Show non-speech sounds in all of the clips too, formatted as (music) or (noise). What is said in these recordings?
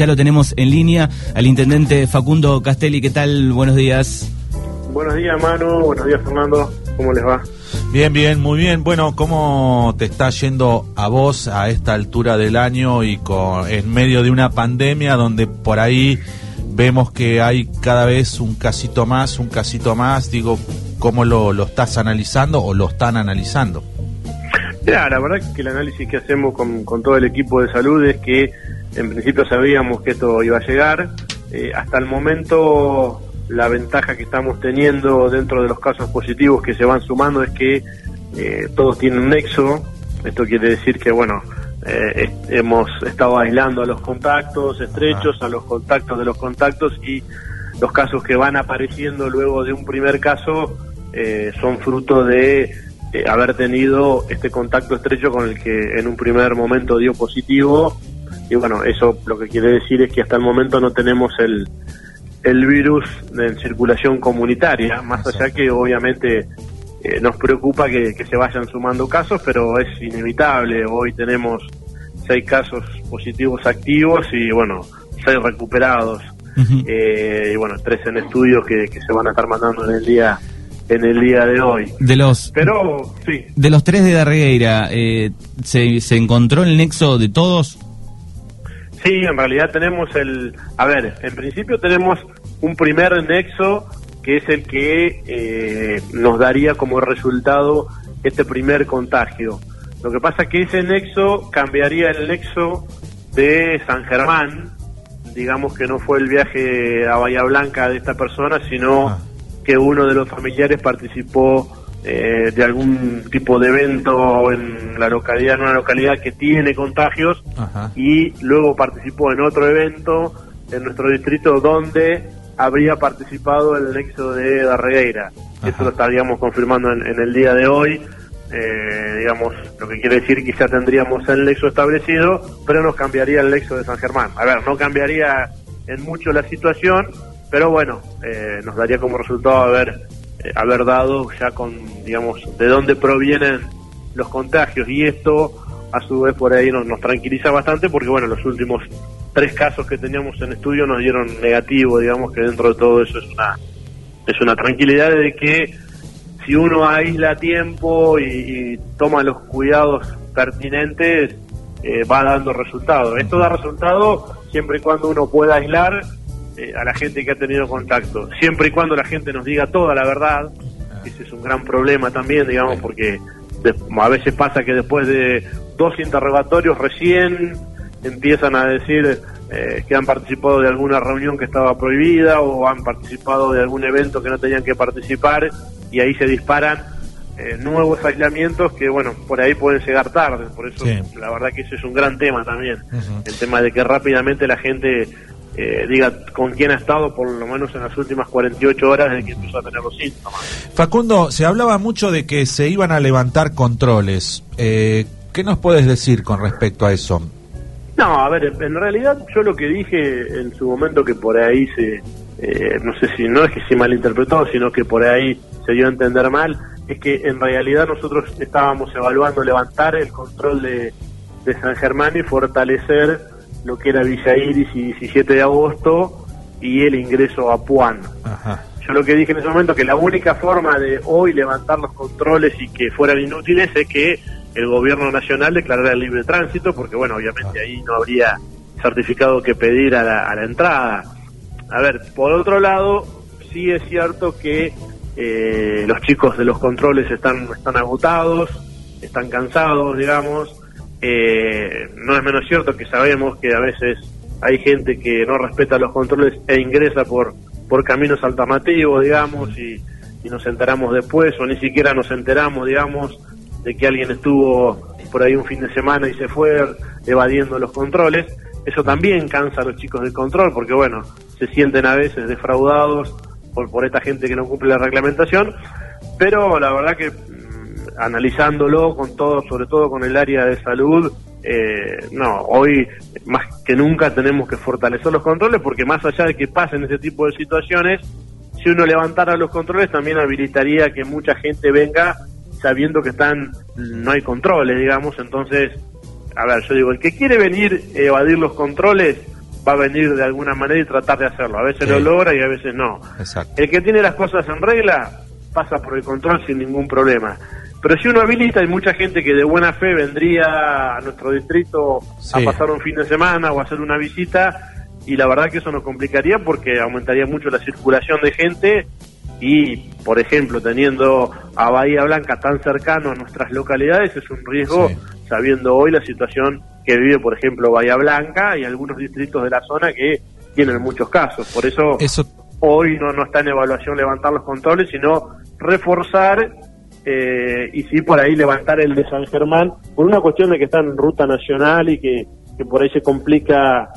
Ya lo tenemos en línea al intendente Facundo Castelli. ¿Qué tal? Buenos días. Buenos días, Manu. Buenos días, Fernando. ¿Cómo les va? Bien, bien, muy bien. Bueno, ¿cómo te está yendo a vos a esta altura del año y con, en medio de una pandemia donde por ahí vemos que hay cada vez un casito más, un casito más? Digo, ¿cómo lo, lo estás analizando o lo están analizando? Ya, la verdad que el análisis que hacemos con, con todo el equipo de salud es que en principio sabíamos que esto iba a llegar. Eh, hasta el momento la ventaja que estamos teniendo dentro de los casos positivos que se van sumando es que eh, todos tienen un nexo. Esto quiere decir que, bueno, eh, hemos estado aislando a los contactos estrechos, ah. a los contactos de los contactos y los casos que van apareciendo luego de un primer caso son fruto de haber tenido este contacto estrecho con el que en un primer momento dio positivo y bueno, eso lo que quiere decir es que hasta el momento no tenemos el, el virus en circulación comunitaria, más allá que obviamente eh, nos preocupa que, se vayan sumando casos, pero es inevitable. Hoy tenemos seis casos positivos activos y bueno, seis recuperados. Eh, y bueno, tres en estudios que, se van a estar mandando en el día en el día de hoy. De los, pero sí. De los tres de Darregueira, eh, ¿se, ¿se encontró el nexo de todos? Sí, en realidad tenemos el... A ver, en principio tenemos un primer nexo que es el que eh, nos daría como resultado este primer contagio. Lo que pasa es que ese nexo cambiaría el nexo de San Germán, digamos que no fue el viaje a Bahía Blanca de esta persona, sino ah. que uno de los familiares participó eh, de algún tipo de evento en la localidad, en una localidad que tiene contagios, y luego participó en otro evento en nuestro distrito donde habría participado el nexo de Darregueira. Eso lo estaríamos confirmando en, el día de hoy. Eh, digamos, lo que quiere decir que ya tendríamos el nexo establecido, pero nos cambiaría el nexo de San Germán. A ver, no cambiaría en mucho la situación, pero bueno, eh, nos daría como resultado haber eh, haber dado ya con, digamos, de dónde provienen los contagios y esto a su vez por ahí nos, nos tranquiliza bastante porque bueno, los últimos tres casos que teníamos en estudio nos dieron negativo, digamos que dentro de todo eso es una es una tranquilidad de que si uno aísla tiempo y, toma los cuidados pertinentes eh, va dando resultado. Esto da resultado siempre y cuando uno pueda aislar eh, a la gente que ha tenido contacto, siempre y cuando la gente nos diga toda la verdad, ese es un gran problema también, digamos, porque a veces pasa que después de dos interrogatorios recién empiezan a decir eh, que han participado de alguna reunión que estaba prohibida o han participado de algún evento que no tenían que participar y ahí se disparan eh, nuevos aislamientos que, bueno, por ahí pueden llegar tarde. Por eso, la verdad que ese es un gran tema también. El tema de que rápidamente la gente eh, diga con quién ha estado por lo menos en las últimas 48 horas desde que empezó a tener los síntomas. Facundo, se hablaba mucho de que se iban a levantar controles. Eh, ¿Qué nos puedes decir con respecto a eso? No, a ver, en realidad yo lo que dije en su momento que por ahí se, eh, no sé si no es que se malinterpretó, sino que por ahí se dio a entender mal, es que en realidad nosotros estábamos evaluando levantar el control de, de San Germán y fortalecer lo que era Villa Iris y 17 de agosto y el ingreso a Puan. Yo lo que dije en ese momento que la única forma de hoy levantar los controles y que fueran inútiles es que el gobierno nacional declarara el libre tránsito, porque bueno, obviamente ahí no habría certificado que pedir a la, a la entrada. A ver, por otro lado, sí es cierto que eh, los chicos de los controles están, están agotados, están cansados, digamos, eh, no es menos cierto que sabemos que a veces hay gente que no respeta los controles e ingresa por, por caminos alternativos, digamos, y, nos enteramos después, o ni siquiera nos enteramos, digamos, de que alguien estuvo por ahí un fin de semana y se fue evadiendo los controles. Eso también cansa a los chicos del control, porque bueno, se sienten a veces defraudados por, por esta gente que no cumple la reglamentación, pero la verdad que analizándolo con todo, sobre todo con el área de salud, eh, no, hoy más que nunca tenemos que fortalecer los controles porque más allá de que pasen ese tipo de situaciones, si uno levantara los controles también habilitaría que mucha gente venga sabiendo que están no hay controles, digamos, entonces, a ver, yo digo, el que quiere venir evadir los controles, va a venir de alguna manera y tratar de hacerlo. A veces Sí. lo logra y a veces no. Exacto. El que tiene las cosas en regla pasa por el control sin ningún problema. Pero si uno habilita, hay mucha gente que de buena fe vendría a nuestro distrito Sí. a pasar un fin de semana o a hacer una visita y la verdad que eso nos complicaría porque aumentaría mucho la circulación de gente y, por ejemplo, teniendo a Bahía Blanca tan cercano a nuestras localidades es un riesgo Sí. sabiendo hoy la situación que vive, por ejemplo, Bahía Blanca y algunos distritos de la zona que tienen muchos casos. Por eso Eso hoy no, no está en evaluación levantar los controles, sino reforzar eh, y sí por ahí levantar el de San Germán, por una cuestión de que está en ruta nacional y que, por ahí se complica,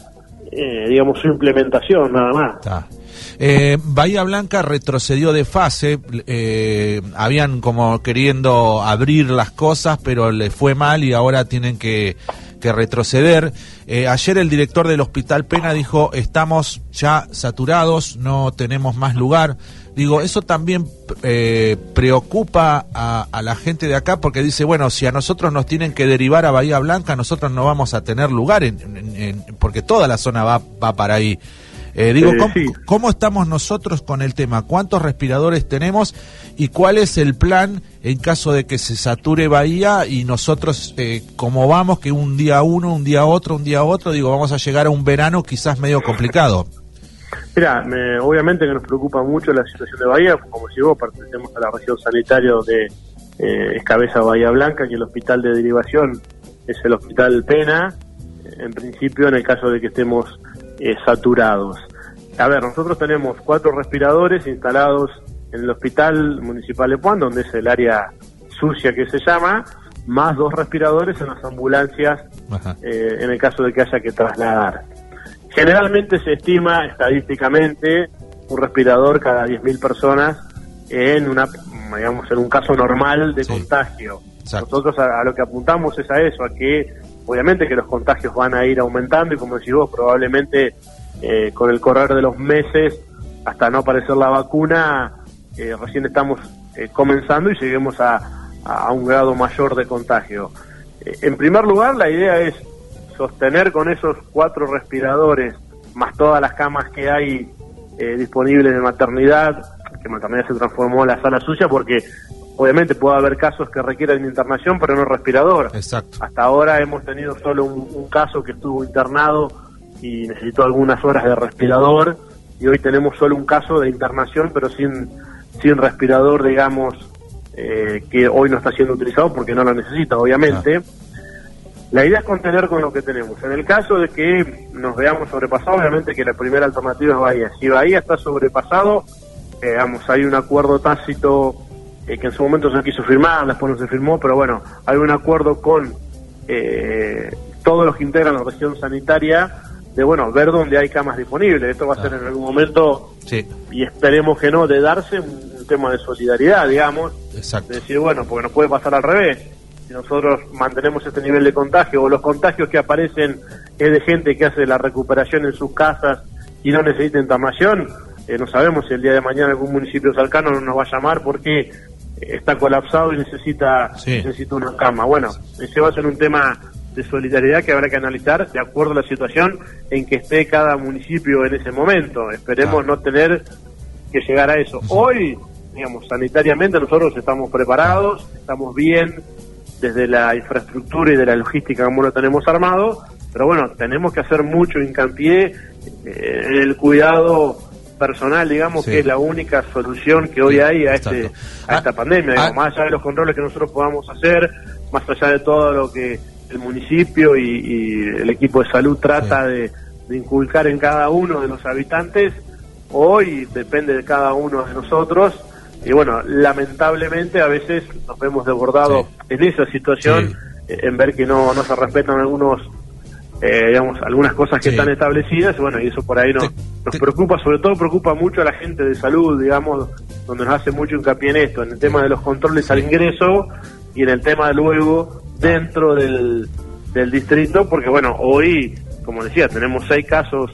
eh, digamos, su implementación, nada más. Eh, Bahía Blanca retrocedió de fase, eh, habían como queriendo abrir las cosas, pero le fue mal y ahora tienen que, que retroceder. Eh, ayer el director del Hospital Pena dijo, estamos ya saturados, no tenemos más lugar. Digo, eso también eh, preocupa a, la gente de acá porque dice, bueno, si a nosotros nos tienen que derivar a Bahía Blanca, nosotros no vamos a tener lugar, en- en- porque toda la zona va, va para ahí. Eh, digo, Eh, ¿cómo, sí. cómo estamos nosotros con el tema? ¿Cuántos respiradores tenemos? ¿Y cuál es el plan en caso de que se sature Bahía y nosotros, eh, como vamos, que un día uno, un día otro, un día otro, digo, vamos a llegar a un verano quizás medio complicado? (laughs) Mira, me- obviamente que nos preocupa mucho la situación de Bahía, como si vos pertenecemos a la región sanitaria de eh, es cabeza Bahía Blanca, que el hospital de derivación es el hospital Pena, en principio en el caso de que estemos eh, saturados. A ver, nosotros tenemos cuatro respiradores instalados en el hospital municipal de Puan, donde es el área sucia que se llama, más dos respiradores en las ambulancias eh, en el caso de que haya que trasladar. Generalmente se estima estadísticamente un respirador cada 10.000 personas en una digamos en un caso normal de Sí. contagio. Exacto. Nosotros a, a lo que apuntamos es a eso, a que obviamente que los contagios van a ir aumentando y como decís vos, probablemente eh, con el correr de los meses hasta no aparecer la vacuna, eh, recién estamos eh, comenzando y lleguemos a, a un grado mayor de contagio. Eh, en primer lugar, la idea es sostener con esos cuatro respiradores, más todas las camas que hay eh, disponibles de maternidad, que maternidad se transformó en la sala suya porque obviamente puede haber casos que requieran internación, pero no respirador. Exacto. Hasta ahora hemos tenido solo un, un caso que estuvo internado y necesitó algunas horas de respirador y hoy tenemos solo un caso de internación pero sin, sin respirador, digamos, eh, que hoy no está siendo utilizado porque no lo necesita, obviamente. La idea es contener con lo que tenemos. En el caso de que nos veamos sobrepasados, obviamente que la primera alternativa es Bahía. Si Bahía está sobrepasado, eh, digamos, hay un acuerdo tácito eh, que en su momento se quiso firmar, después no se firmó, pero bueno, hay un acuerdo con eh, todos los que integran la región sanitaria de, bueno, ver dónde hay camas disponibles. Esto va a ser en algún momento, Sí, y esperemos que no, de darse un, tema de solidaridad, digamos, exacto. de decir, bueno, porque nos puede pasar al revés. Si nosotros mantenemos este nivel de contagio o los contagios que aparecen es de gente que hace la recuperación en sus casas y no necesita internación, eh, no sabemos si el día de mañana algún municipio cercano no nos va a llamar porque está colapsado y necesita, Sí. necesita una cama. Bueno, ese va a ser un tema de solidaridad que habrá que analizar de acuerdo a la situación en que esté cada municipio en ese momento. Esperemos no tener que llegar a eso. Hoy, digamos, sanitariamente nosotros estamos preparados, estamos bien desde la infraestructura y de la logística como lo tenemos armado, pero bueno, tenemos que hacer mucho hincapié eh, en el cuidado personal, digamos, Sí. que es la única solución que hoy hay a, este, a esta Ah, pandemia, digamos, ah. más allá de los controles que nosotros podamos hacer, más allá de todo lo que el municipio y, y el equipo de salud trata de, de inculcar en cada uno de los habitantes, hoy depende de cada uno de nosotros y bueno, lamentablemente a veces nos vemos desbordados en esa situación, Sí. eh, en ver que no, no se respetan algunos, eh, digamos, algunas cosas que Sí. están establecidas, y bueno, y eso por ahí no, nos preocupa, sobre todo preocupa mucho a la gente de salud, digamos, donde nos hace mucho hincapié en esto, en el tema de los controles al ingreso y en el tema luego dentro del, del distrito, porque bueno, hoy, como decía, tenemos seis casos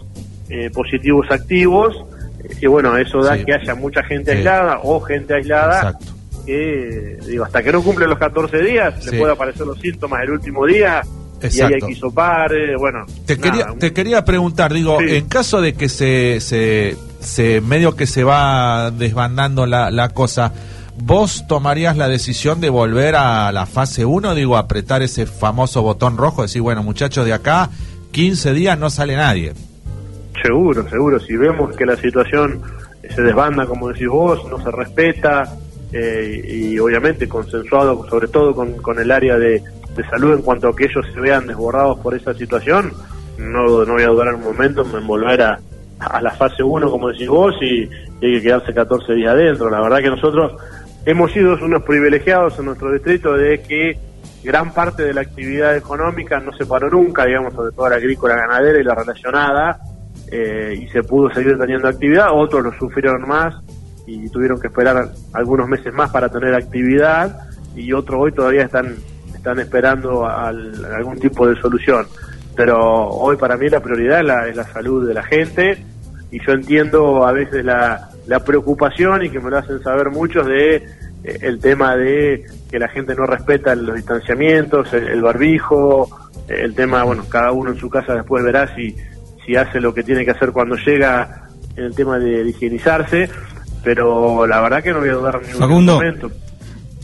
eh, positivos activos, eh, y bueno, eso da Sí. que haya mucha gente Sí. aislada o gente aislada Exacto. que, digo, hasta que no cumplen los 14 días, Sí. le puede aparecer los síntomas el último día y ahí hay que isopar, bueno. Te, quería, te quería preguntar, digo, en caso de que se, se, se medio que se va desbandando la, la cosa, ¿Vos tomarías la decisión de volver a la fase 1? Digo, apretar ese famoso botón rojo, decir, bueno, muchachos, de acá 15 días no sale nadie. Seguro, seguro. Si vemos que la situación se desbanda, como decís vos, no se respeta, eh, y obviamente consensuado sobre todo con, el área de, salud en cuanto a que ellos se vean desbordados por esa situación, no, no voy a dudar un momento en volver a, a la fase 1, como decís vos, y, y hay que quedarse 14 días adentro. La verdad que nosotros hemos sido unos privilegiados en nuestro distrito de que gran parte de la actividad económica no se paró nunca, digamos, sobre todo la agrícola, ganadera y la relacionada, eh, y se pudo seguir teniendo actividad. Otros lo sufrieron más y tuvieron que esperar algunos meses más para tener actividad, y otros hoy todavía están, están esperando algún tipo de solución. Pero hoy para mí la prioridad es la, es la salud de la gente, y yo entiendo a veces la, la preocupación y que me lo hacen saber muchos de eh, el tema de que la gente no respeta los distanciamientos, el, barbijo, el tema, bueno, cada uno en su casa después verá si, si hace lo que tiene que hacer cuando llega en el tema de, higienizarse, pero la verdad que no voy a dudar ningún momento.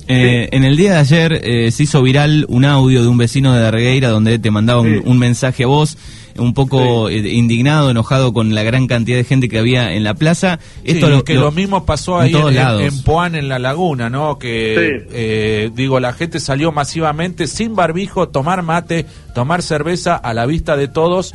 Eh, En el día de ayer eh, se hizo viral un audio de un vecino de Dargueira donde te mandaba un, mensaje a vos, un poco eh, indignado, enojado con la gran cantidad de gente que había en la plaza. Esto lo, que lo, mismo pasó ahí en, en, Poán, en la laguna, ¿no? Que, eh, digo, la gente salió masivamente sin barbijo, tomar mate, tomar cerveza a la vista de todos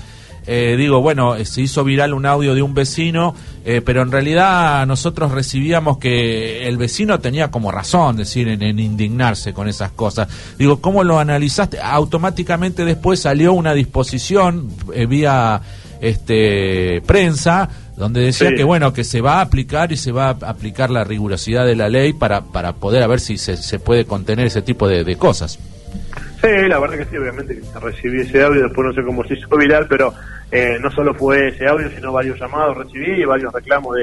eh, digo, bueno, se hizo viral un audio de un vecino, eh, pero en realidad nosotros recibíamos que el vecino tenía como razón, decir, en, indignarse con esas cosas. Digo, ¿cómo lo analizaste? Automáticamente después salió una disposición eh, vía este prensa donde decía que bueno que se va a aplicar y se va a aplicar la rigurosidad de la ley para para poder a ver si se, se puede contener ese tipo de, cosas. Sí, la verdad que sí, obviamente que se recibió ese audio, después no sé cómo se hizo viral, pero eh, no solo fue ese audio, sino varios llamados recibí y varios reclamos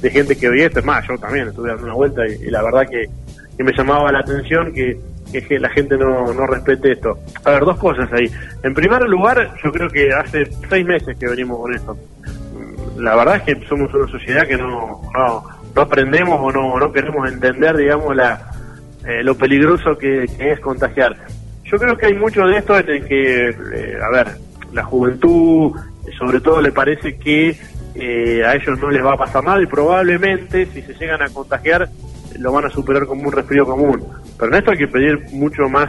de, gente que veía esto. Es más, yo también estuve dando una vuelta y, la verdad que, me llamaba la atención que, que la gente no, no respete esto. A ver, dos cosas ahí. En primer lugar, yo creo que hace seis meses que venimos con esto. La verdad es que somos una sociedad que no, no, no aprendemos o no, no queremos entender, digamos, la, eh, lo peligroso que, es contagiar. Yo creo que hay mucho de esto en que, eh, a ver, la juventud sobre todo le parece que eh, a ellos no les va a pasar nada y probablemente si se llegan a contagiar lo van a superar como un resfrío común. Pero en esto hay que pedir mucho más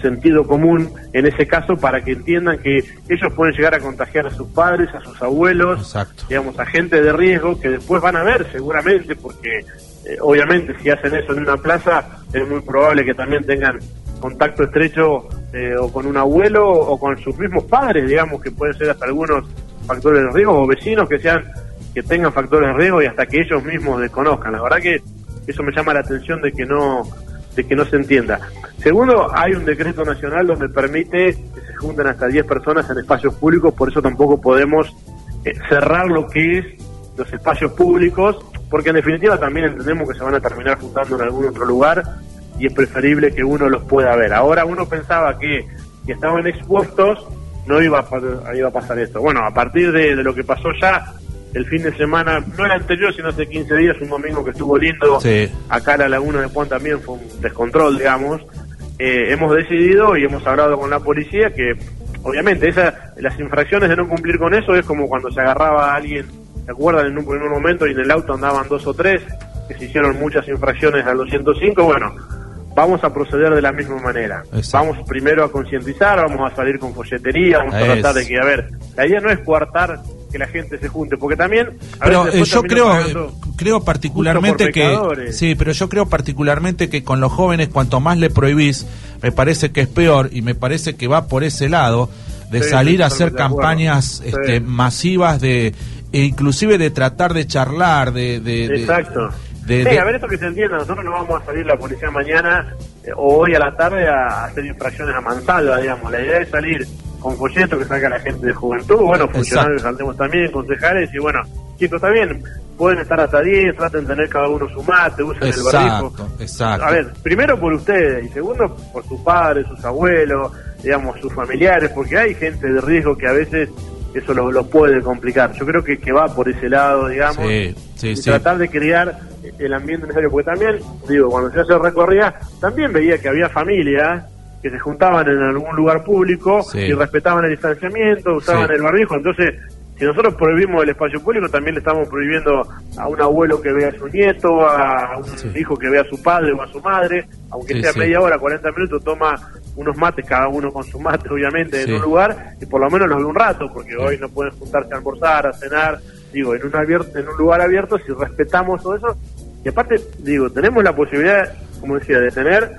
sentido común en ese caso para que entiendan que ellos pueden llegar a contagiar a sus padres, a sus abuelos, digamos, a gente de riesgo que después van a ver seguramente porque eh, obviamente si hacen eso en una plaza es muy probable que también tengan contacto estrecho eh, o con un abuelo o con sus mismos padres, digamos, que pueden ser hasta algunos factores de riesgo o vecinos que sean que tengan factores de riesgo y hasta que ellos mismos desconozcan. La verdad que eso me llama la atención de que no de que no se entienda. Segundo, hay un decreto nacional donde permite que se junten hasta 10 personas en espacios públicos, por eso tampoco podemos eh, cerrar lo que es los espacios públicos, porque en definitiva también entendemos que se van a terminar juntando en algún otro lugar y es preferible que uno los pueda ver. Ahora uno pensaba que, que estaban expuestos, no iba a, iba a pasar esto. Bueno, a partir de, lo que pasó ya el fin de semana, no el anterior, sino hace 15 días, un domingo que estuvo lindo, acá la laguna de Juan también fue un descontrol, digamos, eh, hemos decidido y hemos hablado con la policía que, obviamente, esa, las infracciones de no cumplir con eso es como cuando se agarraba a alguien, ¿se acuerdan? En un primer momento y en el auto andaban dos o tres, que se hicieron muchas infracciones al 205, bueno, vamos a proceder de la misma manera. Vamos primero a concientizar, vamos a salir con folletería, vamos a tratar de que, a ver, la idea no es coartar que la gente se junte, porque también... pero eh, yo creo, creo particularmente que... Sí, pero yo creo particularmente que con los jóvenes cuanto más le prohibís, me parece que es peor y me parece que va por ese lado de salir a hacer campañas este, masivas de e inclusive de tratar de charlar de, de Sí, a ver esto que se entienda, nosotros no vamos a salir la policía mañana eh, o hoy a la tarde a hacer infracciones a mansalva, digamos. La idea es salir con folletos que salga la gente de juventud, bueno, funcionarios saltemos también, concejales, y bueno, chicos, está bien, pueden estar hasta 10, traten de tener cada uno su mate, usen el barbijo. Exacto. A ver, primero por ustedes y segundo por sus padres, sus abuelos, digamos, sus familiares, porque hay gente de riesgo que a veces eso los puede complicar. Yo creo que, que va por ese lado, digamos, y tratar de crear el ambiente necesario, porque también, digo, cuando se hace recorrida, también veía que había familias que se juntaban en algún lugar público y respetaban el distanciamiento, usaban el barbijo, entonces si nosotros prohibimos el espacio público, también le estamos prohibiendo a un abuelo que vea a su nieto, a un hijo que vea a su padre o a su madre, aunque sea media hora, 40 minutos, toma unos mates, cada uno con su mate, obviamente, en un lugar, y por lo menos los ve un rato, porque hoy no pueden juntarse a almorzar, a cenar, digo, en un, abierto, en un lugar abierto, si respetamos todo eso, y aparte, digo, tenemos la posibilidad, como decía, de tener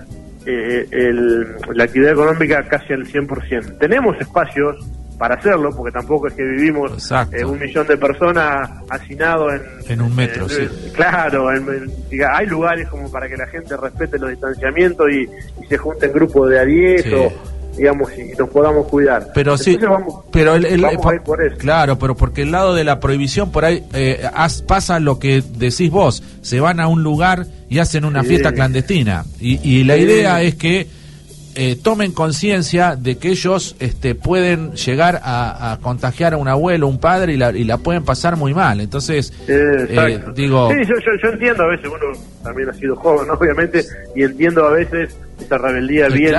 eh, el, la actividad económica casi al 100%. Tenemos espacios para hacerlo, porque tampoco es que vivimos eh, un millón de personas hacinados en, en un metro. sí. Claro, hay lugares como para que la gente respete los distanciamientos y, se junte en grupos de a 10 o digamos y nos podamos cuidar. Pero sí, pero el, claro, pero porque el lado de la prohibición por ahí eh, pasa lo que decís vos, se van a un lugar y hacen una fiesta clandestina. Y, y la idea es que eh, tomen conciencia de que ellos este, pueden llegar a, contagiar a un abuelo, un padre y la, y la pueden pasar muy mal. Entonces, eh, digo... Sí, yo, yo, entiendo a veces, uno también ha sido joven, (laughs) obviamente, y entiendo a veces esa rebeldía bien,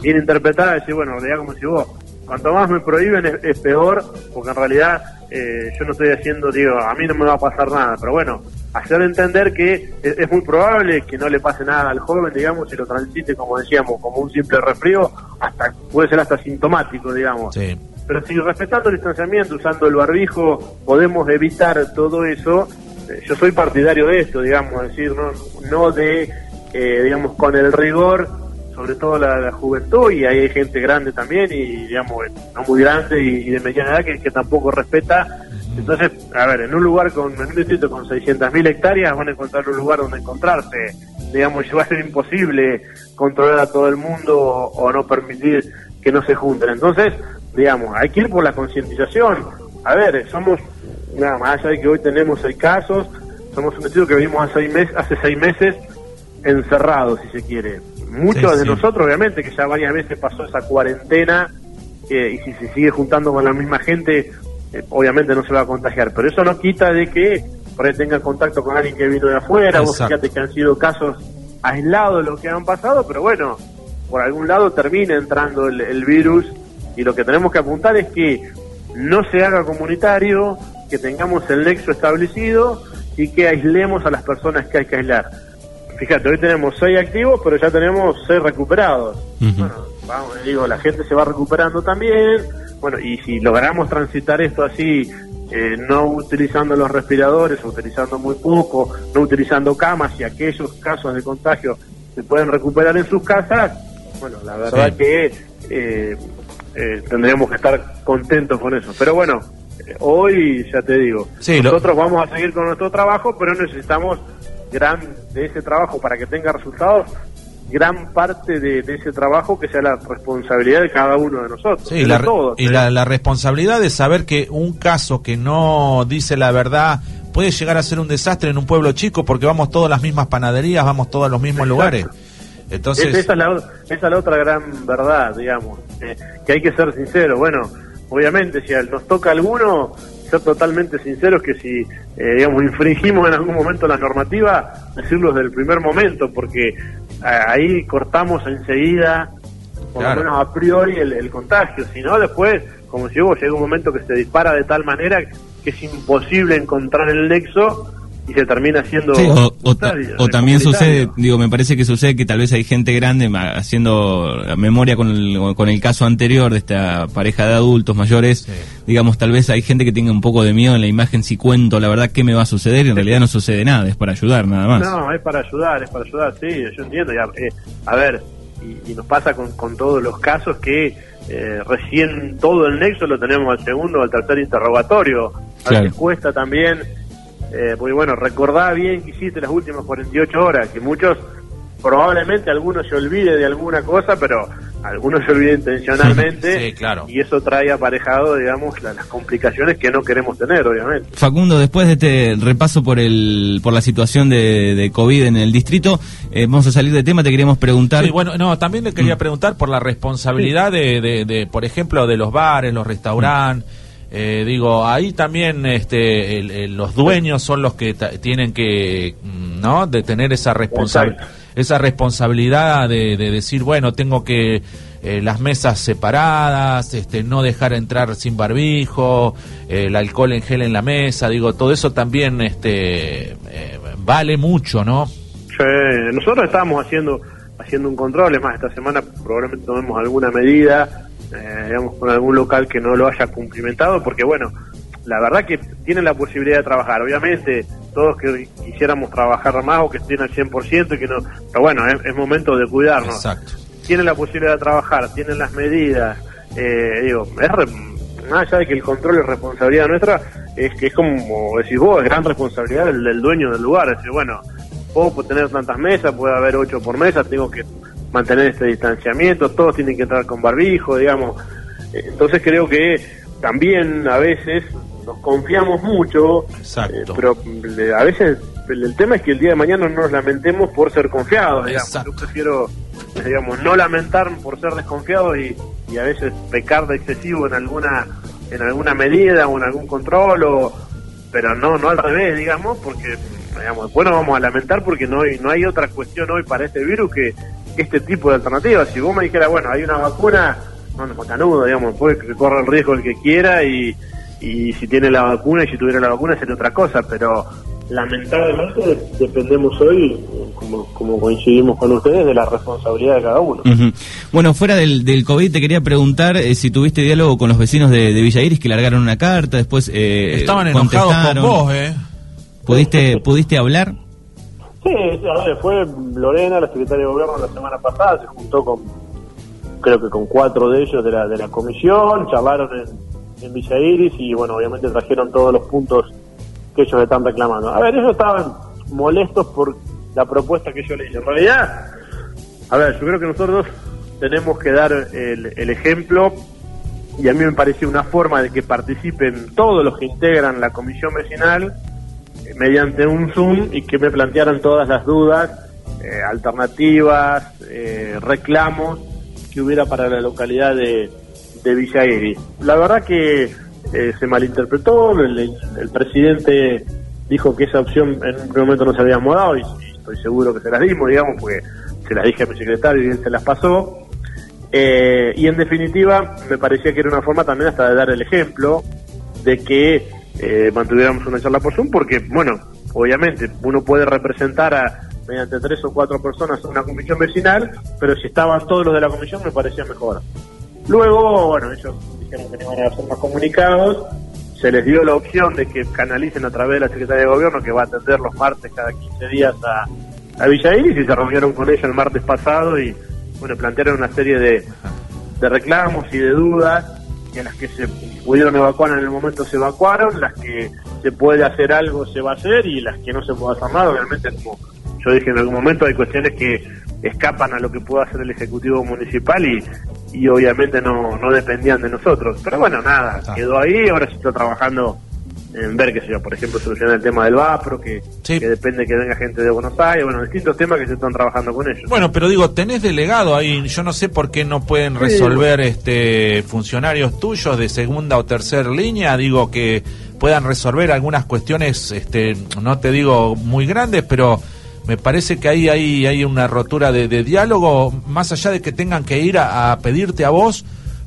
bien interpretada, decir, bueno, en como si vos, cuanto más me prohíben es, peor, porque en realidad eh, yo no estoy haciendo, digo, a mí no me va a pasar nada, pero bueno, hacer entender que es, muy probable que no le pase nada al joven, digamos, y lo transite, como decíamos, como un simple resfrío, hasta puede ser hasta sintomático, digamos. Pero si respetando el distanciamiento, usando el barbijo, podemos evitar todo eso, eh, yo soy partidario de esto, digamos, decir, no, no de, eh, digamos, con el rigor, sobre todo la, juventud, y hay gente grande también, y digamos, no muy grande y, de mediana edad, que, que tampoco respeta entonces, a ver, en un lugar con, en un distrito con 600.000 hectáreas van a encontrar un lugar donde encontrarse. Digamos, va a ser imposible controlar a todo el mundo o, no permitir que no se junten. Entonces, digamos, hay que ir por la concientización. A ver, somos, nada más allá de que hoy tenemos seis casos, somos un distrito que vivimos hace seis, meses, hace seis meses encerrados, si se quiere. Muchos de nosotros, obviamente, que ya varias veces pasó esa cuarentena, y si se sigue juntando con la misma gente, eh, obviamente no se va a contagiar, pero eso no quita de que por ahí tenga contacto con alguien que vino de afuera, vos fíjate que han sido casos aislados los que han pasado, pero bueno, por algún lado termina entrando el, virus y lo que tenemos que apuntar es que no se haga comunitario, que tengamos el nexo establecido y que aislemos a las personas que hay que aislar. Fíjate, hoy tenemos seis activos, pero ya tenemos seis recuperados. Bueno, vamos, digo, la gente se va recuperando también, bueno, y si logramos transitar esto así, eh, no utilizando los respiradores, utilizando muy poco, no utilizando camas y aquellos casos de contagio se pueden recuperar en sus casas, bueno, la verdad que eh, eh, tendríamos que estar contentos con eso. Pero bueno, hoy ya te digo, nosotros vamos a seguir con nuestro trabajo, pero necesitamos gran de ese trabajo para que tenga resultados gran parte de, ese trabajo que sea la responsabilidad de cada uno de nosotros. y, la, y la, responsabilidad de saber que un caso que no dice la verdad puede llegar a ser un desastre en un pueblo chico porque vamos todas las mismas panaderías, vamos todos a los mismos lugares. Entonces... esa, es la, esa es la otra gran verdad, digamos, eh, que hay que ser sincero. Bueno, obviamente, si nos toca alguno, ser totalmente sinceros que si, eh, digamos, infringimos en algún momento la normativa, decirlo desde el primer momento, porque ahí cortamos enseguida, por lo menos a priori, el, contagio. Si no, después, como si hubo, llega un momento que se dispara de tal manera que es imposible encontrar el nexo y se termina siendo o, también sucede digo me parece que sucede que tal vez hay gente grande haciendo memoria con el, con el caso anterior de esta pareja de adultos mayores. Digamos tal vez hay gente que tenga un poco de miedo en la imagen si cuento la verdad qué me va a suceder y en realidad no sucede nada es para ayudar nada más. No es para ayudar es para ayudar sí yo entiendo ya, eh, a ver y, nos pasa con, con todos los casos que eh, recién todo el nexo lo tenemos al segundo o al tercer interrogatorio. A veces cuesta también eh, porque bueno, recordá bien que hiciste las últimas 48 horas, que muchos, probablemente algunos se olvide de alguna cosa, pero algunos se olvida intencionalmente (laughs) Sí, claro. y eso trae aparejado, digamos, la- las complicaciones que no queremos tener, obviamente. Facundo, después de este repaso por el por la situación de, de COVID en el distrito, eh, vamos a salir de tema, te queríamos preguntar... Sí, bueno, no, también le quería preguntar por la responsabilidad de, de, de, por ejemplo, de los bares, los restaurantes. Eh, digo, ahí también este, el- el- los dueños son los que tienen que, mm, ¿no? De tener esa. Exacto. Esa responsabilidad de, de decir, bueno, tengo que eh, las mesas separadas, este, no dejar entrar sin barbijo, eh, el alcohol en gel en la mesa, digo, todo eso también este, eh, vale mucho, ¿no? Sí, nosotros estábamos haciendo haciendo un control, es más, esta semana probablemente tomemos alguna medida, eh, digamos, con algún local que no lo haya cumplimentado, porque bueno, la verdad que tienen la posibilidad de trabajar, obviamente todos que quisiéramos trabajar más o que estén al 100% y que no, pero bueno, es, es momento de cuidarnos. Exacto. Tienen la posibilidad de trabajar, tienen las medidas, eh, digo, es re- más allá de que el control es responsabilidad nuestra, es que es como decís vos, es gran responsabilidad del, del dueño del lugar, es decir, bueno, puedo tener tantas mesas, puede haber ocho por mesa, tengo que mantener este distanciamiento, todos tienen que entrar con barbijo, digamos. Entonces creo que también a veces nos confiamos mucho, Exacto. eh, pero eh, a veces el, tema es que el día de mañana no nos lamentemos por ser confiados, digamos. Exacto. Yo prefiero, digamos, no lamentar por ser desconfiados y, y a veces pecar de excesivo en alguna en alguna medida o en algún control o pero no no al revés digamos porque digamos nos vamos a lamentar porque no hay no hay otra cuestión hoy para este virus que este tipo de alternativas si vos me dijeras bueno hay una vacuna no no macanudo digamos puede que corra el riesgo el que quiera y y si tiene la vacuna y si tuviera la vacuna sería otra cosa pero lamentablemente dependemos hoy como, como coincidimos con ustedes de la responsabilidad de cada uno. Bueno, fuera del, del COVID, te quería preguntar eh, si tuviste diálogo con los vecinos de, de Villa Iris que largaron una carta, después eh, Estaban enojados con vos, ¿eh? ¿Pudiste, ¿Pudiste hablar? Sí, a ver, fue Lorena, la secretaria de gobierno, la semana pasada, se juntó con, creo que con cuatro de ellos de la, de la comisión, charlaron en, en Villa Iris y, bueno, obviamente trajeron todos los puntos que ellos están reclamando. A ver, ellos estaban molestos por la propuesta que yo le hice. En realidad, a ver, yo creo que nosotros tenemos que dar el, el ejemplo y a mí me pareció una forma de que participen todos los que integran la comisión vecinal mediante un Zoom y que me plantearan todas las dudas, eh, alternativas, eh, reclamos que hubiera para la localidad de, de Villa Iris. La verdad que eh, se malinterpretó, el, presidente dijo que esa opción en un momento no se habíamos dado y, y estoy seguro que se las dimos, digamos, porque se las dije a mi secretario y él se las pasó. Eh, y en definitiva, me parecía que era una forma también hasta de dar el ejemplo de que eh, mantuviéramos una charla por Zoom, porque, bueno, obviamente uno puede representar a mediante tres o cuatro personas una comisión vecinal, pero si estaban todos los de la comisión me parecía mejor. Luego, bueno, ellos dijeron que no iban a hacer más comunicados, se les dio la opción de que canalicen a través de la Secretaría de Gobierno, que va a atender los martes cada 15 días a, a Villa Iris, y se reunieron con ella el martes pasado y, bueno, plantearon una serie de, de reclamos y de dudas, que las que se pudieron evacuar en el momento se evacuaron, las que se puede hacer algo se va a hacer y las que no se puede hacer nada, obviamente como yo dije en algún momento hay cuestiones que escapan a lo que pueda hacer el Ejecutivo Municipal y, y obviamente no, no dependían de nosotros. Pero bueno, nada, quedó ahí, ahora se está trabajando en ver, qué sé yo, por ejemplo, solucionar el tema del VAPRO, que, Sí. que depende que venga gente de Buenos Aires, bueno, distintos temas que se están trabajando con ellos. Bueno, pero digo, tenés delegado ahí, yo no sé por qué no pueden resolver este funcionarios tuyos de segunda o tercera línea, digo que puedan resolver algunas cuestiones, este, no te digo muy grandes, pero me parece que ahí hay, hay una rotura de, de diálogo, más allá de que tengan que ir a, a pedirte a vos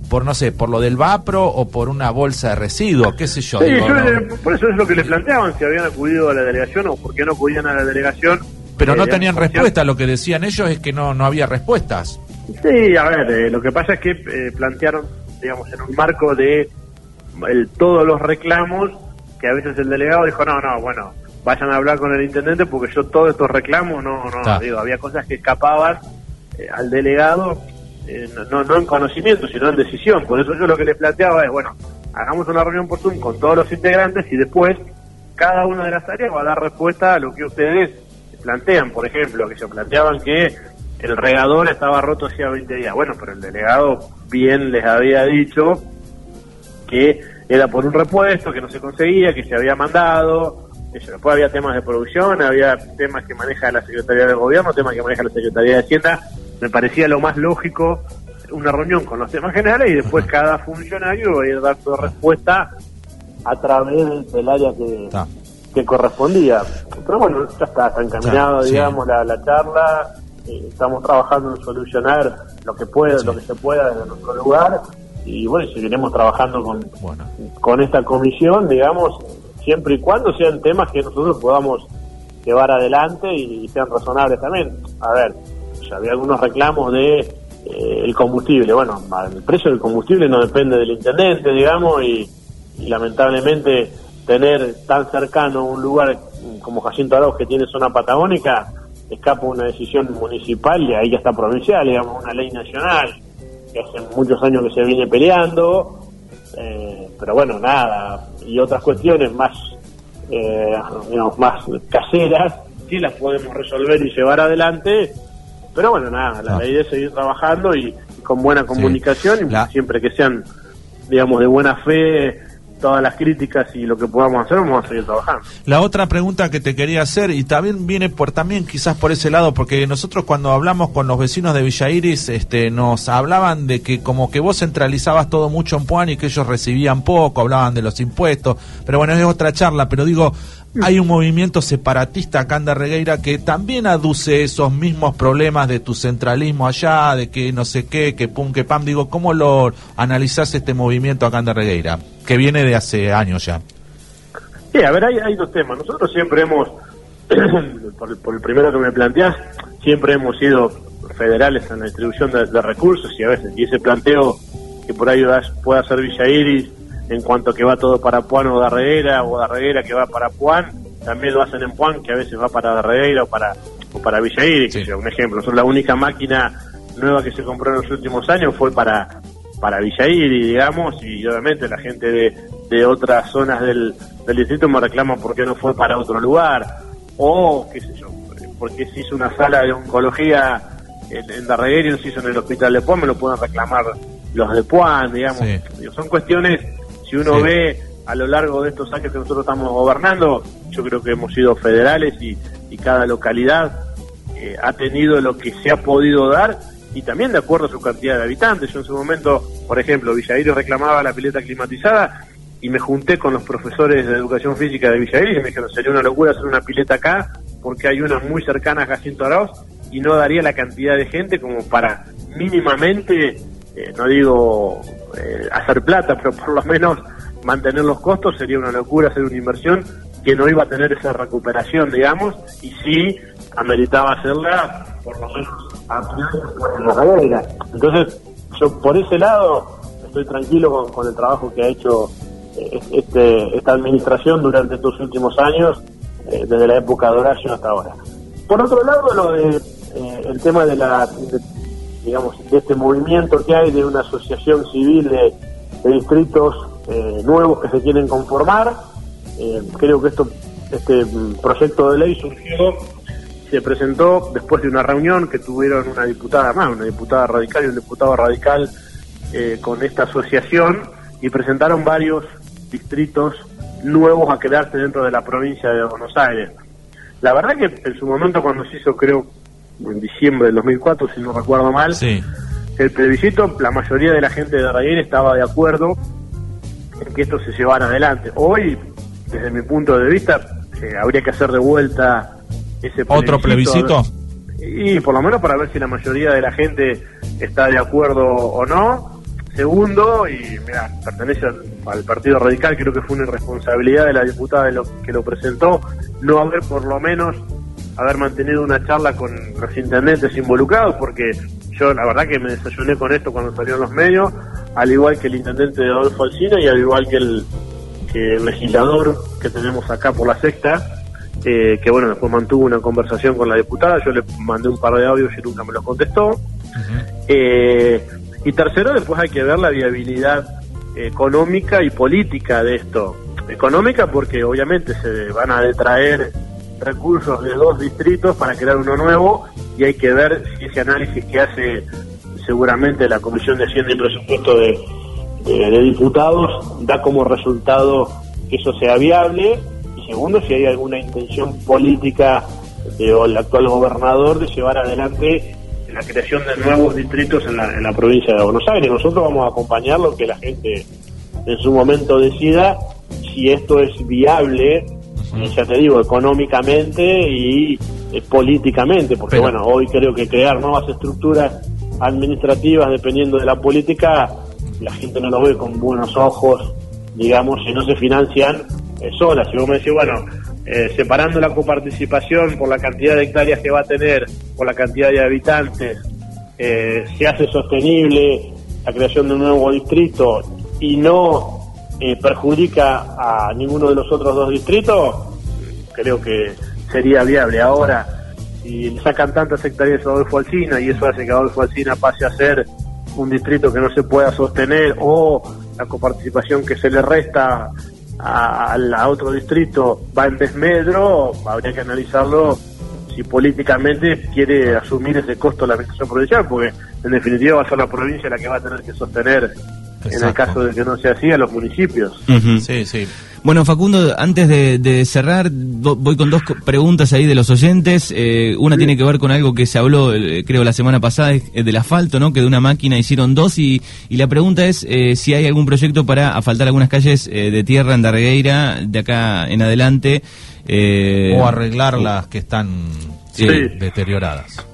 por, no sé, por lo del VAPRO o por una bolsa de residuos, qué sé yo. Sí, digo, yo ¿no? le- por eso es lo que le planteaban, si habían acudido a la delegación o por qué no acudían a la delegación. Pero Eh, no tenían respuesta, lo que decían ellos es que no, no había respuestas. Sí, a ver, eh, lo que pasa es que eh, plantearon, digamos, en un marco de el- todos los reclamos, que a veces el delegado dijo, no, no, bueno, vayan a hablar con el intendente porque yo todos estos reclamos, no, no, Ta. digo, había cosas que escapaban eh, al delegado, eh, no, no, en conocimiento, sino en decisión. Por eso yo lo que les planteaba es, bueno, hagamos una reunión por Zoom con todos los integrantes y después cada una de las áreas va a dar respuesta a lo que ustedes plantean. Por ejemplo, que se planteaban que el regador estaba roto hacía 20 días. Bueno, pero el delegado bien les había dicho que era por un repuesto, que no se conseguía, que se había mandado. Después había temas de producción, había temas que maneja la Secretaría de Gobierno, temas que maneja la Secretaría de Hacienda. Me parecía lo más lógico una reunión con los temas generales y después cada funcionario iba a ir dando respuesta a través del área que, que correspondía. Pero bueno, ya está, está encaminado, digamos, la, la charla. Eh, estamos trabajando en solucionar lo que pueda, lo que se pueda desde nuestro lugar y bueno, seguiremos trabajando con, con esta comisión, digamos, siempre y cuando sean temas que nosotros podamos llevar adelante y, sean razonables también. A ver, había algunos reclamos de eh, el combustible. Bueno, el precio del combustible no depende del intendente, digamos, y, lamentablemente tener tan cercano un lugar como Jacinto Arauz que tiene zona patagónica escapa una decisión municipal y ahí ya está provincial, digamos, una ley nacional que hace muchos años que se viene peleando, eh, pero bueno, nada, y otras cuestiones más, eh, digamos, más caseras, sí las podemos resolver y llevar adelante, pero bueno, nada, la, ah. idea es seguir trabajando y, con buena comunicación, y siempre que sean, digamos, de buena fe todas las críticas y lo que podamos hacer, vamos a seguir trabajando. La otra pregunta que te quería hacer, y también viene por también quizás por ese lado, porque nosotros cuando hablamos con los vecinos de Villa Iris, este, nos hablaban de que como que vos centralizabas todo mucho en Puan y que ellos recibían poco, hablaban de los impuestos, pero bueno, es otra charla, pero digo, hay un movimiento separatista acá en Darregueira que también aduce esos mismos problemas de tu centralismo allá, de que no sé qué, que pum, que pam. Digo, ¿cómo lo analizás este movimiento acá en Darregueira? Que viene de hace años ya. Sí, a ver, hay, dos temas. Nosotros siempre hemos, (clears throat) por, el primero que me planteás, siempre hemos sido federales en la distribución de, recursos y a veces, y ese planteo que por ahí pueda ser Villa Iris en cuanto que va todo para Puan o Darreguera, o Darreguera que va para Puan, también lo hacen en Puan, que a veces va para Darreguera o para, o para Villa un ejemplo. Son la única máquina nueva que se compró en los últimos años fue para, para Villa digamos, y obviamente la gente de, de otras zonas del, del distrito me reclama por qué no fue para otro lugar, o qué sé yo, porque se hizo una sala de oncología en, en Darreguera y no se hizo en el hospital de Puan, me lo pueden reclamar los de Puan, digamos. Son cuestiones si uno ve a lo largo de estos años que nosotros estamos gobernando, yo creo que hemos sido federales y, cada localidad eh, ha tenido lo que se ha podido dar y también de acuerdo a su cantidad de habitantes. Yo en su momento, por ejemplo, Villaíro reclamaba la pileta climatizada y me junté con los profesores de educación física de Villaíro y me dijeron, sería una locura hacer una pileta acá porque hay una muy cercana a Jacinto Arauz y no daría la cantidad de gente como para mínimamente, eh, no digo eh, hacer plata, pero por lo menos mantener los costos sería una locura hacer una inversión que no iba a tener esa recuperación, digamos, y sí ameritaba hacerla por lo menos a la Entonces, yo por ese lado estoy tranquilo con, el trabajo que ha hecho eh, este, esta administración durante estos últimos años, eh, desde la época de Horacio hasta ahora. Por otro lado, lo de el tema de la digamos, de este movimiento que hay de una asociación civil de, distritos eh, nuevos que se quieren conformar. Eh, creo que esto, este proyecto de ley surgió, se presentó después de una reunión que tuvieron una diputada más, una diputada radical y un diputado radical eh, con esta asociación y presentaron varios distritos nuevos a quedarse dentro de la provincia de Buenos Aires. La verdad que en su momento cuando se hizo, creo, en diciembre del 2004, si no recuerdo mal, el plebiscito, la mayoría de la gente de Raguer estaba de acuerdo en que esto se llevara adelante. Hoy, desde mi punto de vista, eh, habría que hacer de vuelta ese plebiscito. ¿Otro plebiscito? Y por lo menos para ver si la mayoría de la gente está de acuerdo o no. Segundo, y mira, pertenece al, Partido Radical, creo que fue una irresponsabilidad de la diputada de lo, que lo presentó, no haber por lo menos haber mantenido una charla con los intendentes involucrados, porque yo la verdad que me desayuné con esto cuando salieron los medios, al igual que el intendente de Adolfo Alcina y al igual que el, legislador que tenemos acá por la sexta, eh, que bueno, después mantuvo una conversación con la diputada, yo le mandé un par de audios y nunca me los contestó. Eh, y tercero, después hay que ver la viabilidad económica y política de esto. Económica porque obviamente se van a detraer recursos de dos distritos para crear uno nuevo y hay que ver si ese análisis que hace seguramente la Comisión de Hacienda y Presupuesto de, de, diputados da como resultado que eso sea viable segundo si hay alguna intención política del actual gobernador de llevar adelante la creación de nuevos distritos en la, en la provincia de Buenos Aires. Nosotros vamos a acompañar lo que la gente en su momento decida si esto es viable, ya te digo, económicamente y eh, políticamente, porque bueno, hoy creo que crear nuevas estructuras administrativas dependiendo de la política, la gente no lo ve con buenos ojos, digamos, si no se financian solas. Si vos me decís, bueno, eh, separando la coparticipación por la cantidad de hectáreas que va a tener, por la cantidad de habitantes, eh, se hace sostenible la creación de un nuevo distrito y no eh, perjudica a ninguno de los otros dos distritos, creo que sería viable. Ahora, si sacan tantas hectáreas a Adolfo Alcina y eso hace que Adolfo Alcina pase a ser un distrito que no se pueda sostener o la coparticipación que se le resta a, otro distrito va en desmedro, habría que analizarlo si políticamente quiere asumir ese costo la administración provincial, porque en definitiva va a ser la provincia la que va a tener que sostener en el caso de que no sea así, a los municipios. Sí, sí. Bueno, Facundo, antes de, cerrar, voy con dos preguntas ahí de los oyentes. Eh, una tiene que ver con algo que se habló, eh, creo, la semana pasada, del asfalto, ¿no? Que de una máquina hicieron dos. Y, y la pregunta es eh, si hay algún proyecto para asfaltar algunas calles de tierra en Darregueira, de acá en adelante. o arreglar las que están deterioradas.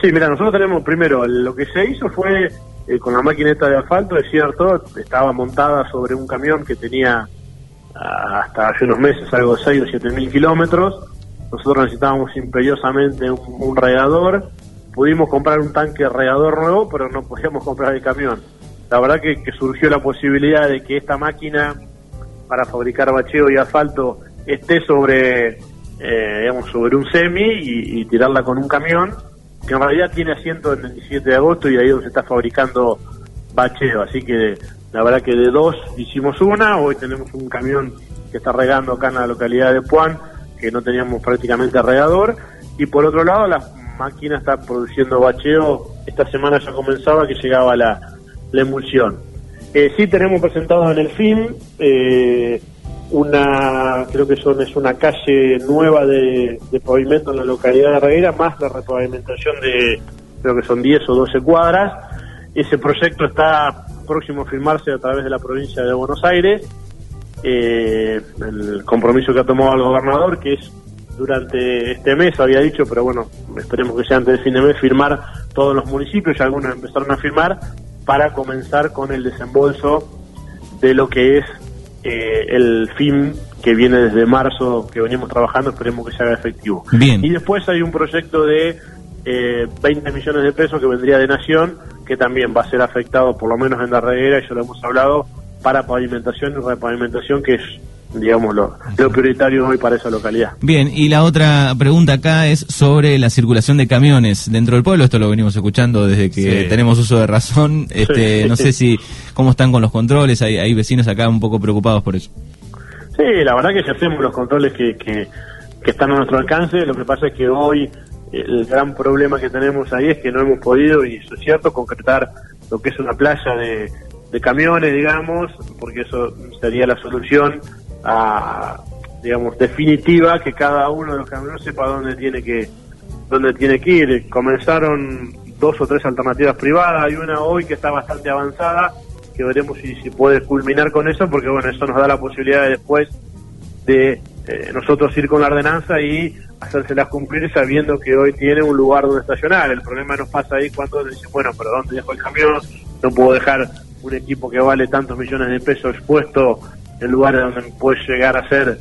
Sí, mira, nosotros tenemos primero, lo que se hizo fue eh, con la maquineta de asfalto, es cierto, estaba montada sobre un camión que tenía ah, hasta hace unos meses algo de 6 o 7 mil kilómetros. Nosotros necesitábamos imperiosamente un, regador. Pudimos comprar un tanque regador nuevo, pero no podíamos comprar el camión. La verdad que, surgió la posibilidad de que esta máquina para fabricar bacheo y asfalto esté sobre, eh, digamos, sobre un semi y tirarla con un camión que en realidad tiene asiento el 27 de agosto y ahí es donde se está fabricando bacheo. Así que la verdad que de dos hicimos una, hoy tenemos un camión que está regando acá en la localidad de Puan, que no teníamos prácticamente regador, y por otro lado la máquina está produciendo bacheo, esta semana ya comenzaba que llegaba la, la emulsión. Eh, sí tenemos presentado en el film eh, una, creo que son es una calle nueva de, pavimento en la localidad de Reguera, más la repavimentación de, creo que son 10 o 12 cuadras. Ese proyecto está próximo a firmarse a través de la provincia de Buenos Aires. Eh, el compromiso que ha tomado el gobernador, que es durante este mes, había dicho, pero bueno, esperemos que sea antes del fin de mes, firmar todos los municipios, ya algunos empezaron a firmar, para comenzar con el desembolso de lo que es eh, el fin que viene desde marzo, que venimos trabajando, esperemos que se haga efectivo. Bien. Y después hay un proyecto de eh, 20 millones de pesos que vendría de Nación, que también va a ser afectado, por lo menos en la reguera, y ya lo hemos hablado, para pavimentación y repavimentación, que es digamos, lo, prioritario hoy para esa localidad. Bien, y la otra pregunta acá es sobre la circulación de camiones dentro del pueblo. Esto lo venimos escuchando desde que tenemos uso de razón. Este, No sé si cómo están con los controles. Hay, hay vecinos acá un poco preocupados por eso. Sí, la verdad que ya hacemos los controles que, que, están a nuestro alcance. Lo que pasa es que hoy el gran problema que tenemos ahí es que no hemos podido, y eso es cierto, concretar lo que es una playa de, de camiones, digamos, porque eso sería la solución a, digamos, definitiva que cada uno de los camiones sepa dónde tiene que dónde tiene que ir. Comenzaron dos o tres alternativas privadas, hay una hoy que está bastante avanzada, que veremos si, si puede culminar con eso, porque bueno, eso nos da la posibilidad de después de eh, nosotros ir con la ordenanza y hacérselas cumplir sabiendo que hoy tiene un lugar donde estacionar. El problema nos pasa ahí cuando dice, bueno, pero ¿dónde dejo el camión? No puedo dejar un equipo que vale tantos millones de pesos expuesto en lugares donde puede llegar a ser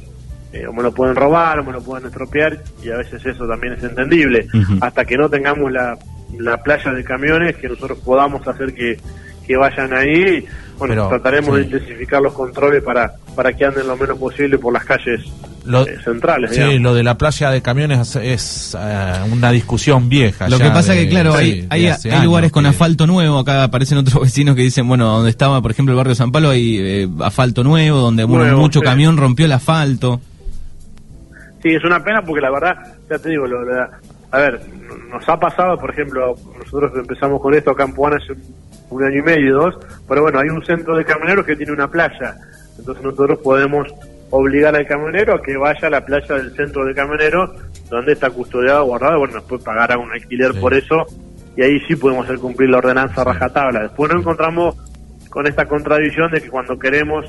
eh, o me lo pueden robar o me lo pueden estropear y a veces eso también es entendible. Hasta que no tengamos la, la playa de camiones que nosotros podamos hacer que, que vayan ahí bueno trataremos de intensificar los controles para para que anden lo menos posible por las calles eh, centrales. Sí, lo de la playa de camiones es, eh, una discusión vieja. Lo que pasa es que, claro, hay, hay, lugares con asfalto nuevo. Acá aparecen otros (laughs) vecinos que dicen, bueno, donde estaba, por ejemplo, el barrio San Pablo, hay eh, asfalto nuevo, donde mucho camión rompió el asfalto. Sí, es una pena porque la verdad, ya te digo, lo, a ver, nos ha pasado, por ejemplo, nosotros empezamos con esto acá en Puana hace un, año y medio, dos, pero bueno, hay un centro de camioneros que tiene una playa, entonces nosotros podemos obligar al camionero a que vaya a la playa del centro de camioneros donde está custodiado, guardado, bueno, después pagará un alquiler por eso y ahí sí podemos hacer cumplir la ordenanza rajatabla. Después nos encontramos con esta contradicción de que cuando queremos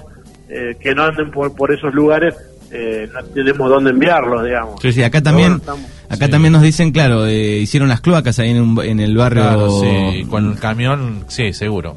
eh, que no anden por, por esos lugares, eh, no tenemos dónde enviarlos, digamos. Sí, sí, acá también, acá también nos dicen, claro, eh, hicieron las cloacas ahí en, en el barrio. sí, con el camión, sí, seguro.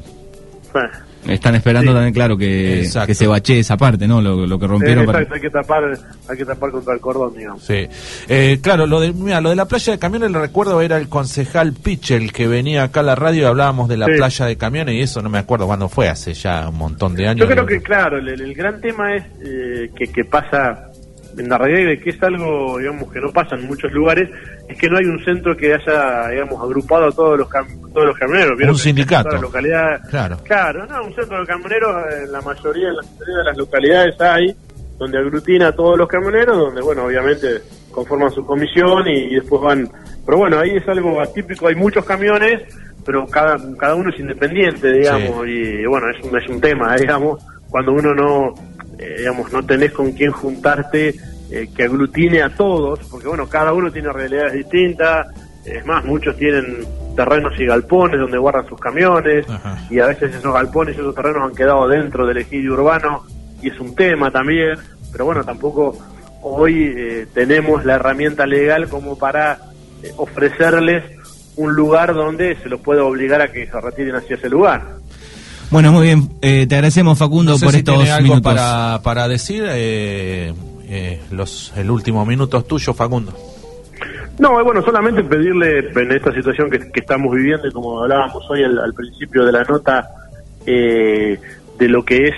Están esperando también, claro, que, que, se bache esa parte, ¿no? Lo, que rompieron. exacto, hay que tapar, hay que tapar contra el cordón, digamos. Sí. Eh, claro, lo de, mira, lo de la playa de camiones, le recuerdo, era el concejal Pichel que venía acá a la radio y hablábamos de la playa de camiones y eso no me acuerdo cuándo fue, hace ya un montón de años. Yo creo que, claro, el, gran tema es eh, que, que pasa en la realidad que es algo, digamos, que no pasa en muchos lugares, es que no hay un centro que haya, digamos, agrupado a todos los todos los camioneros. Un sindicato. claro. Claro, no, un centro de camioneros, en la mayoría, en la mayoría de las localidades hay, donde aglutina a todos los camioneros, donde, bueno, obviamente conforman su comisión y, después van... Pero bueno, ahí es algo atípico, hay muchos camiones, pero cada, cada uno es independiente, digamos, y bueno, es un, es un tema, (laughs) digamos, cuando uno no eh, digamos, no tenés con quién juntarte eh, que aglutine a todos, porque bueno, cada uno tiene realidades distintas, es más, muchos tienen terrenos y galpones donde guardan sus camiones, y a veces esos galpones y esos terrenos han quedado dentro del ejido urbano, y es un tema también, pero bueno, tampoco hoy eh, tenemos la herramienta legal como para ofrecerles un lugar donde se los pueda obligar a que se retiren hacia ese lugar. Bueno, muy bien. Eh, te agradecemos, Facundo, por estos tiene algo minutos. Para, para decir eh, eh, los el último minutos tuyo, Facundo. No, bueno, solamente pedirle en esta situación que, estamos viviendo y como hablábamos hoy al, principio de la nota de lo que es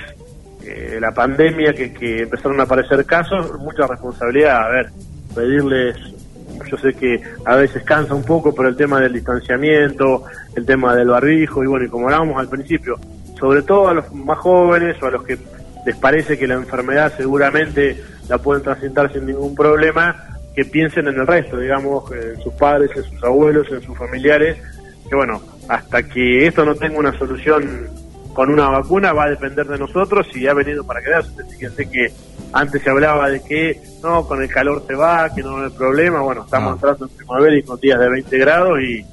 la pandemia, que, que empezaron a aparecer casos, mucha responsabilidad. A ver, pedirles yo sé que a veces cansa un poco, pero el tema del distanciamiento, el tema del barbijo, y bueno, y como hablábamos al principio, sobre todo a los más jóvenes o a los que les parece que la enfermedad seguramente la pueden transitar sin ningún problema, que piensen en el resto, digamos, en sus padres, en sus abuelos, en sus familiares, que bueno, hasta que esto no tenga una solución con una vacuna va a depender de nosotros y ha venido para quedarse. Fíjense que antes se hablaba de que no, con el calor se va, que no hay problema. Bueno, estamos ah. entrando en primavera y con días de 20 grados y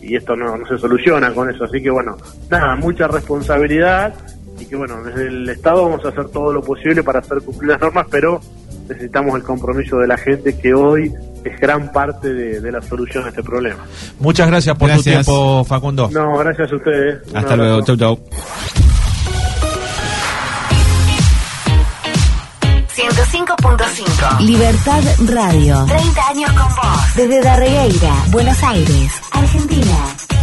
y esto no, no se soluciona con eso. Así que bueno, nada, mucha responsabilidad y que bueno, desde el Estado vamos a hacer todo lo posible para hacer cumplir las normas, pero necesitamos el compromiso de la gente que hoy es gran parte de, la solución a este problema. Muchas gracias por tu tiempo, Facundo. No, gracias a ustedes. Hasta luego, chau, chau. 105.5 Libertad Radio. 30 años con vos. Desde Darregueira, Buenos Aires, Argentina.